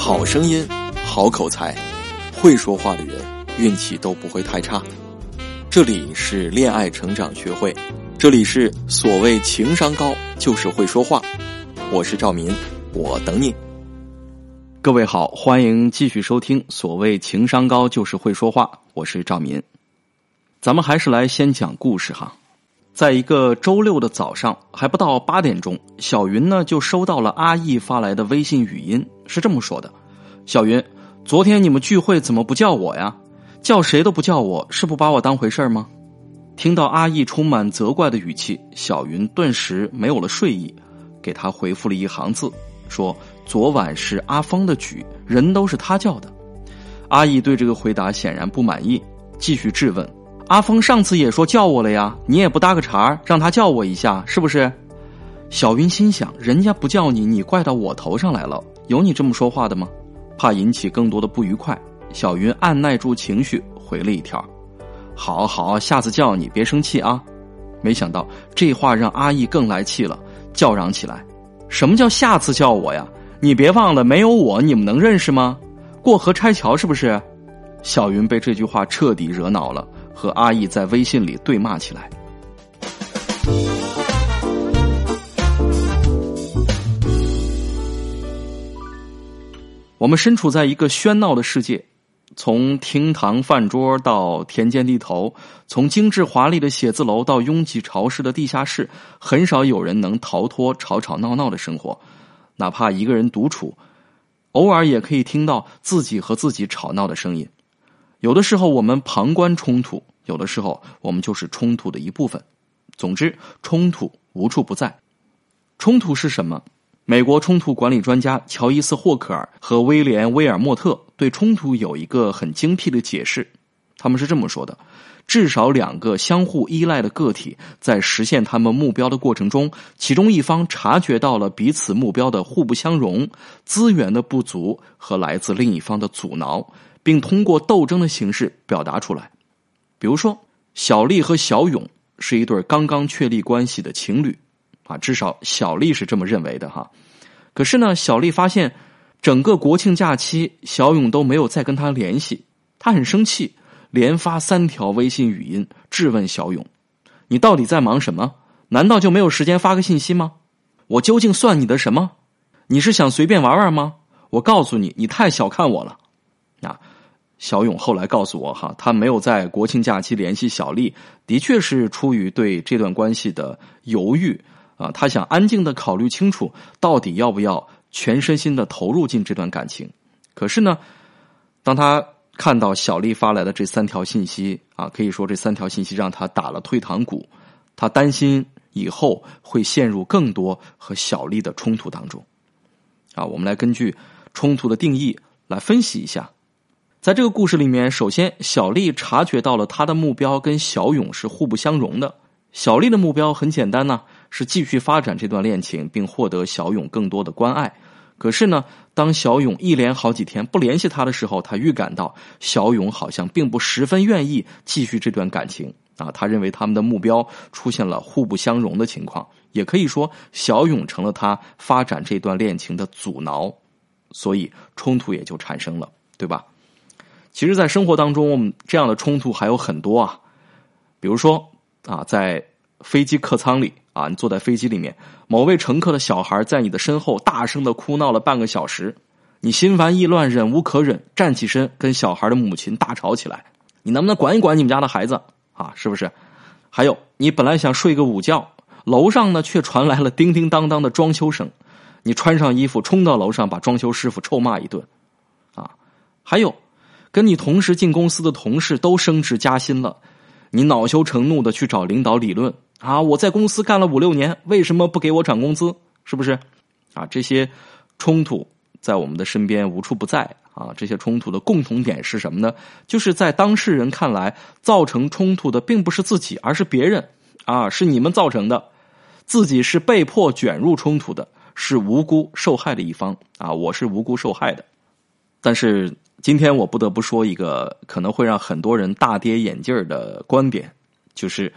好声音，好口才，会说话的人运气都不会太差。这里是恋爱成长学会，这里是所谓情商高就是会说话。我是赵民，我等你。各位好，欢迎继续收听所谓情商高就是会说话。我是赵民，咱们还是来先讲故事哈。在一个周六的早上，还不到八点钟，小云呢就收到了阿义发来的微信语音，是这么说的：“小云，昨天你们聚会怎么不叫我呀？叫谁都不叫我，是不把我当回事吗？”听到阿义充满责怪的语气，小云顿时没有了睡意，给他回复了一行字，说：“昨晚是阿峰的局，人都是他叫的。”阿义对这个回答显然不满意，继续质问。阿峰上次也说叫我了呀，你也不搭个茬让他叫我一下，是不是？小云心想，人家不叫你，你怪到我头上来了，有你这么说话的吗？怕引起更多的不愉快，小云按耐住情绪回了一条：“好好，下次叫你别生气啊。”没想到这话让阿义更来气了，叫嚷起来：“什么叫下次叫我呀？你别忘了，没有我你们能认识吗？过河拆桥是不是？”小云被这句话彻底惹恼了。和阿义在微信里对骂起来。我们身处在一个喧闹的世界，从厅堂饭桌到田间地头，从精致华丽的写字楼到拥挤潮湿的地下室，很少有人能逃脱吵吵闹闹的生活。哪怕一个人独处，偶尔也可以听到自己和自己吵闹的声音。有的时候我们旁观冲突，有的时候我们就是冲突的一部分。总之，冲突无处不在。冲突是什么？美国冲突管理专家乔伊斯·霍克尔和威廉·威尔莫特对冲突有一个很精辟的解释。他们是这么说的：至少两个相互依赖的个体在实现他们目标的过程中，其中一方察觉到了彼此目标的互不相容、资源的不足和来自另一方的阻挠。并通过斗争的形式表达出来，比如说，小丽和小勇是一对刚刚确立关系的情侣，啊，至少小丽是这么认为的哈。可是呢，小丽发现整个国庆假期，小勇都没有再跟他联系，他很生气，连发三条微信语音质问小勇：“你到底在忙什么？难道就没有时间发个信息吗？我究竟算你的什么？你是想随便玩玩吗？我告诉你，你太小看我了，啊！”小勇后来告诉我，哈，他没有在国庆假期联系小丽，的确是出于对这段关系的犹豫啊，他想安静的考虑清楚，到底要不要全身心的投入进这段感情。可是呢，当他看到小丽发来的这三条信息啊，可以说这三条信息让他打了退堂鼓，他担心以后会陷入更多和小丽的冲突当中。啊，我们来根据冲突的定义来分析一下。在这个故事里面，首先小丽察觉到了她的目标跟小勇是互不相容的。小丽的目标很简单呢，是继续发展这段恋情，并获得小勇更多的关爱。可是呢，当小勇一连好几天不联系他的时候，他预感到小勇好像并不十分愿意继续这段感情啊。他认为他们的目标出现了互不相容的情况，也可以说小勇成了他发展这段恋情的阻挠，所以冲突也就产生了，对吧？其实，在生活当中，我们这样的冲突还有很多啊。比如说啊，在飞机客舱里啊，你坐在飞机里面，某位乘客的小孩在你的身后大声的哭闹了半个小时，你心烦意乱，忍无可忍，站起身跟小孩的母亲大吵起来。你能不能管一管你们家的孩子啊？是不是？还有，你本来想睡个午觉，楼上呢却传来了叮叮当当的装修声，你穿上衣服冲到楼上，把装修师傅臭骂一顿啊。还有。跟你同时进公司的同事都升职加薪了，你恼羞成怒的去找领导理论啊！我在公司干了五六年，为什么不给我涨工资？是不是？啊，这些冲突在我们的身边无处不在啊！这些冲突的共同点是什么呢？就是在当事人看来，造成冲突的并不是自己，而是别人啊，是你们造成的，自己是被迫卷入冲突的，是无辜受害的一方啊！我是无辜受害的，但是。今天我不得不说一个可能会让很多人大跌眼镜的观点就是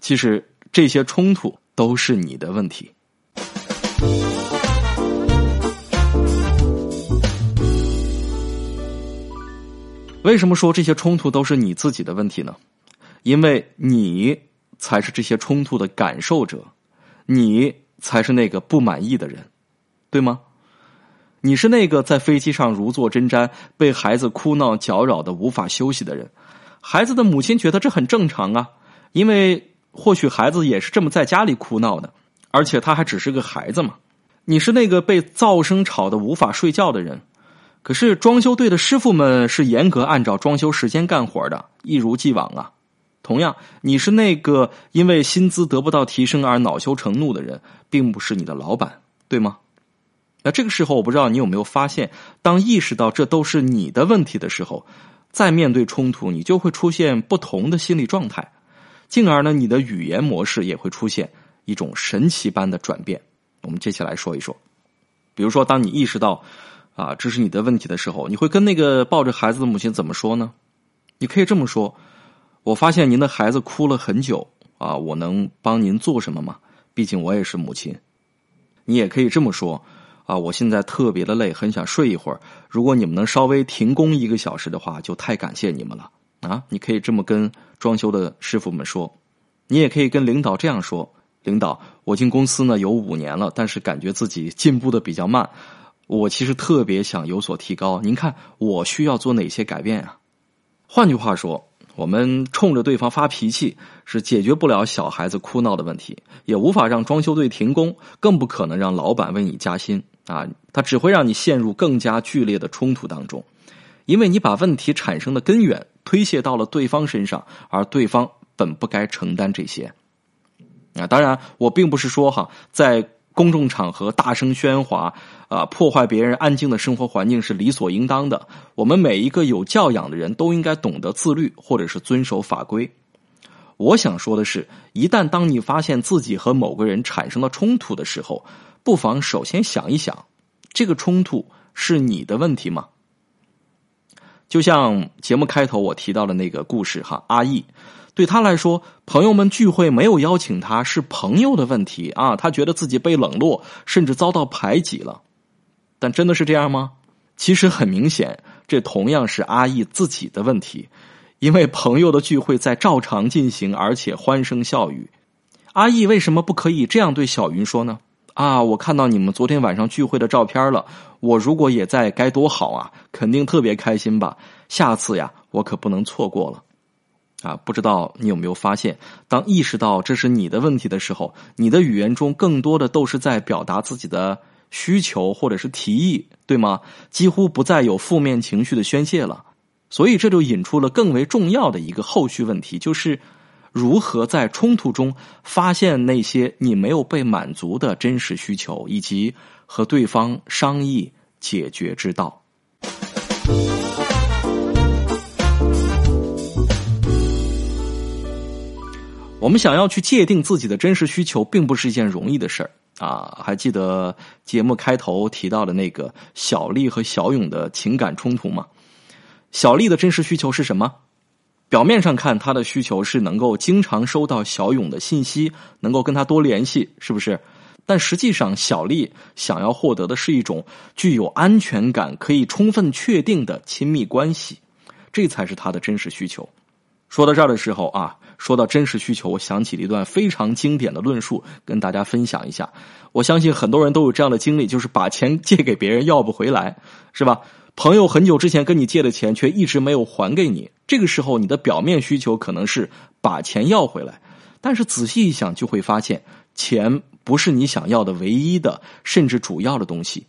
其实这些冲突都是你的问题。为什么说这些冲突都是你自己的问题呢？因为你才是这些冲突的感受者你才是那个不满意的人对吗？你是那个在飞机上如坐针毡、被孩子哭闹搅扰的无法休息的人。孩子的母亲觉得这很正常啊，因为或许孩子也是这么在家里哭闹的，而且他还只是个孩子嘛。你是那个被噪声吵得无法睡觉的人。可是装修队的师傅们是严格按照装修时间干活的，一如既往啊。同样，你是那个因为薪资得不到提升而恼羞成怒的人，并不是你的老板，对吗？那这个时候，我不知道你有没有发现，当意识到这都是你的问题的时候，在面对冲突，你就会出现不同的心理状态，进而呢，你的语言模式也会出现一种神奇般的转变。我们接下来说一说，比如说，当你意识到啊这是你的问题的时候，你会跟那个抱着孩子的母亲怎么说呢？你可以这么说：“我发现您的孩子哭了很久啊，我能帮您做什么吗？毕竟我也是母亲。”你也可以这么说。啊，我现在特别的累，很想睡一会儿。如果你们能稍微停工一个小时的话，就太感谢你们了。啊，你可以这么跟装修的师傅们说，你也可以跟领导这样说：领导，我进公司呢有五年了，但是感觉自己进步的比较慢。我其实特别想有所提高，您看我需要做哪些改变啊？换句话说。我们冲着对方发脾气是解决不了小孩子哭闹的问题，也无法让装修队停工，更不可能让老板为你加薪啊！他只会让你陷入更加剧烈的冲突当中，因为你把问题产生的根源推卸到了对方身上，而对方本不该承担这些。啊，当然，我并不是说哈，在。公众场合大声喧哗，啊，破坏别人安静的生活环境是理所应当的。我们每一个有教养的人都应该懂得自律，或者是遵守法规。我想说的是，一旦当你发现自己和某个人产生了冲突的时候，不妨首先想一想，这个冲突是你的问题吗？就像节目开头我提到的那个故事哈，阿义。对他来说，朋友们聚会没有邀请他是朋友的问题啊，他觉得自己被冷落，甚至遭到排挤了。但真的是这样吗？其实很明显，这同样是阿义自己的问题，因为朋友的聚会在照常进行，而且欢声笑语。阿义为什么不可以这样对小云说呢？啊，我看到你们昨天晚上聚会的照片了，我如果也在，该多好啊，肯定特别开心吧。下次呀，我可不能错过了。啊，不知道你有没有发现，当意识到这是你的问题的时候，你的语言中更多的都是在表达自己的需求或者是提议，对吗？几乎不再有负面情绪的宣泄了。所以这就引出了更为重要的一个后续问题，就是如何在冲突中发现那些你没有被满足的真实需求，以及和对方商议解决之道。我们想要去界定自己的真实需求，并不是一件容易的事儿啊！还记得节目开头提到的那个小丽和小勇的情感冲突吗？小丽的真实需求是什么？表面上看，他的需求是能够经常收到小勇的信息，能够跟他多联系，是不是？但实际上，小丽想要获得的是一种具有安全感、可以充分确定的亲密关系，这才是他的真实需求。说到这儿的时候啊。说到真实需求，我想起了一段非常经典的论述，跟大家分享一下。我相信很多人都有这样的经历，就是把钱借给别人要不回来，是吧？朋友很久之前跟你借的钱，却一直没有还给你。这个时候，你的表面需求可能是把钱要回来，但是仔细一想，就会发现钱不是你想要的唯一的，甚至主要的东西。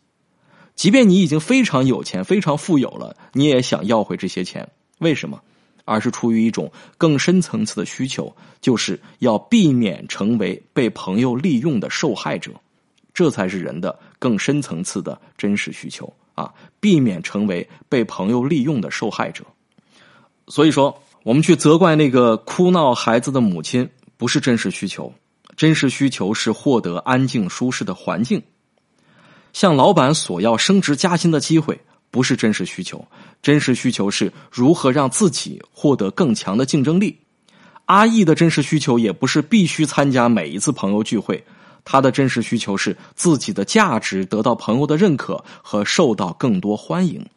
即便你已经非常有钱、非常富有了，你也想要回这些钱，为什么？而是出于一种更深层次的需求，就是要避免成为被朋友利用的受害者，这才是人的更深层次的真实需求啊！避免成为被朋友利用的受害者。所以说，我们去责怪那个哭闹孩子的母亲，不是真实需求，真实需求是获得安静舒适的环境，向老板索要升职加薪的机会。不是真实需求，真实需求是如何让自己获得更强的竞争力。阿义的真实需求也不是必须参加每一次朋友聚会，他的真实需求是自己的价值得到朋友的认可和受到更多欢迎。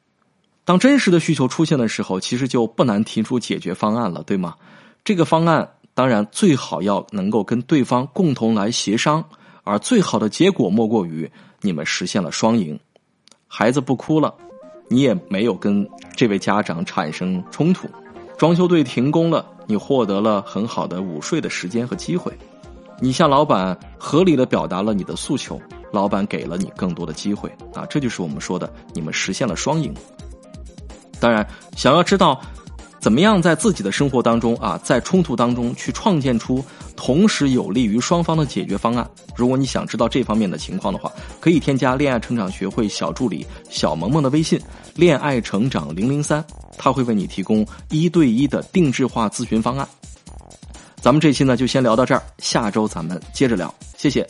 当真实的需求出现的时候，其实就不难提出解决方案了，对吗？这个方案当然最好要能够跟对方共同来协商，而最好的结果莫过于你们实现了双赢，孩子不哭了，你也没有跟这位家长产生冲突，装修队停工了，你获得了很好的午睡的时间和机会，你向老板合理的表达了你的诉求，老板给了你更多的机会啊，这就是我们说的你们实现了双赢。当然，想要知道怎么样在自己的生活当中啊，在冲突当中去创建出同时有利于双方的解决方案。如果你想知道这方面的情况的话，可以添加恋爱成长学会小助理小萌萌的微信“恋爱成长零零三”，他会为你提供一对一的定制化咨询方案。咱们这期呢就先聊到这儿，下周咱们接着聊，谢谢。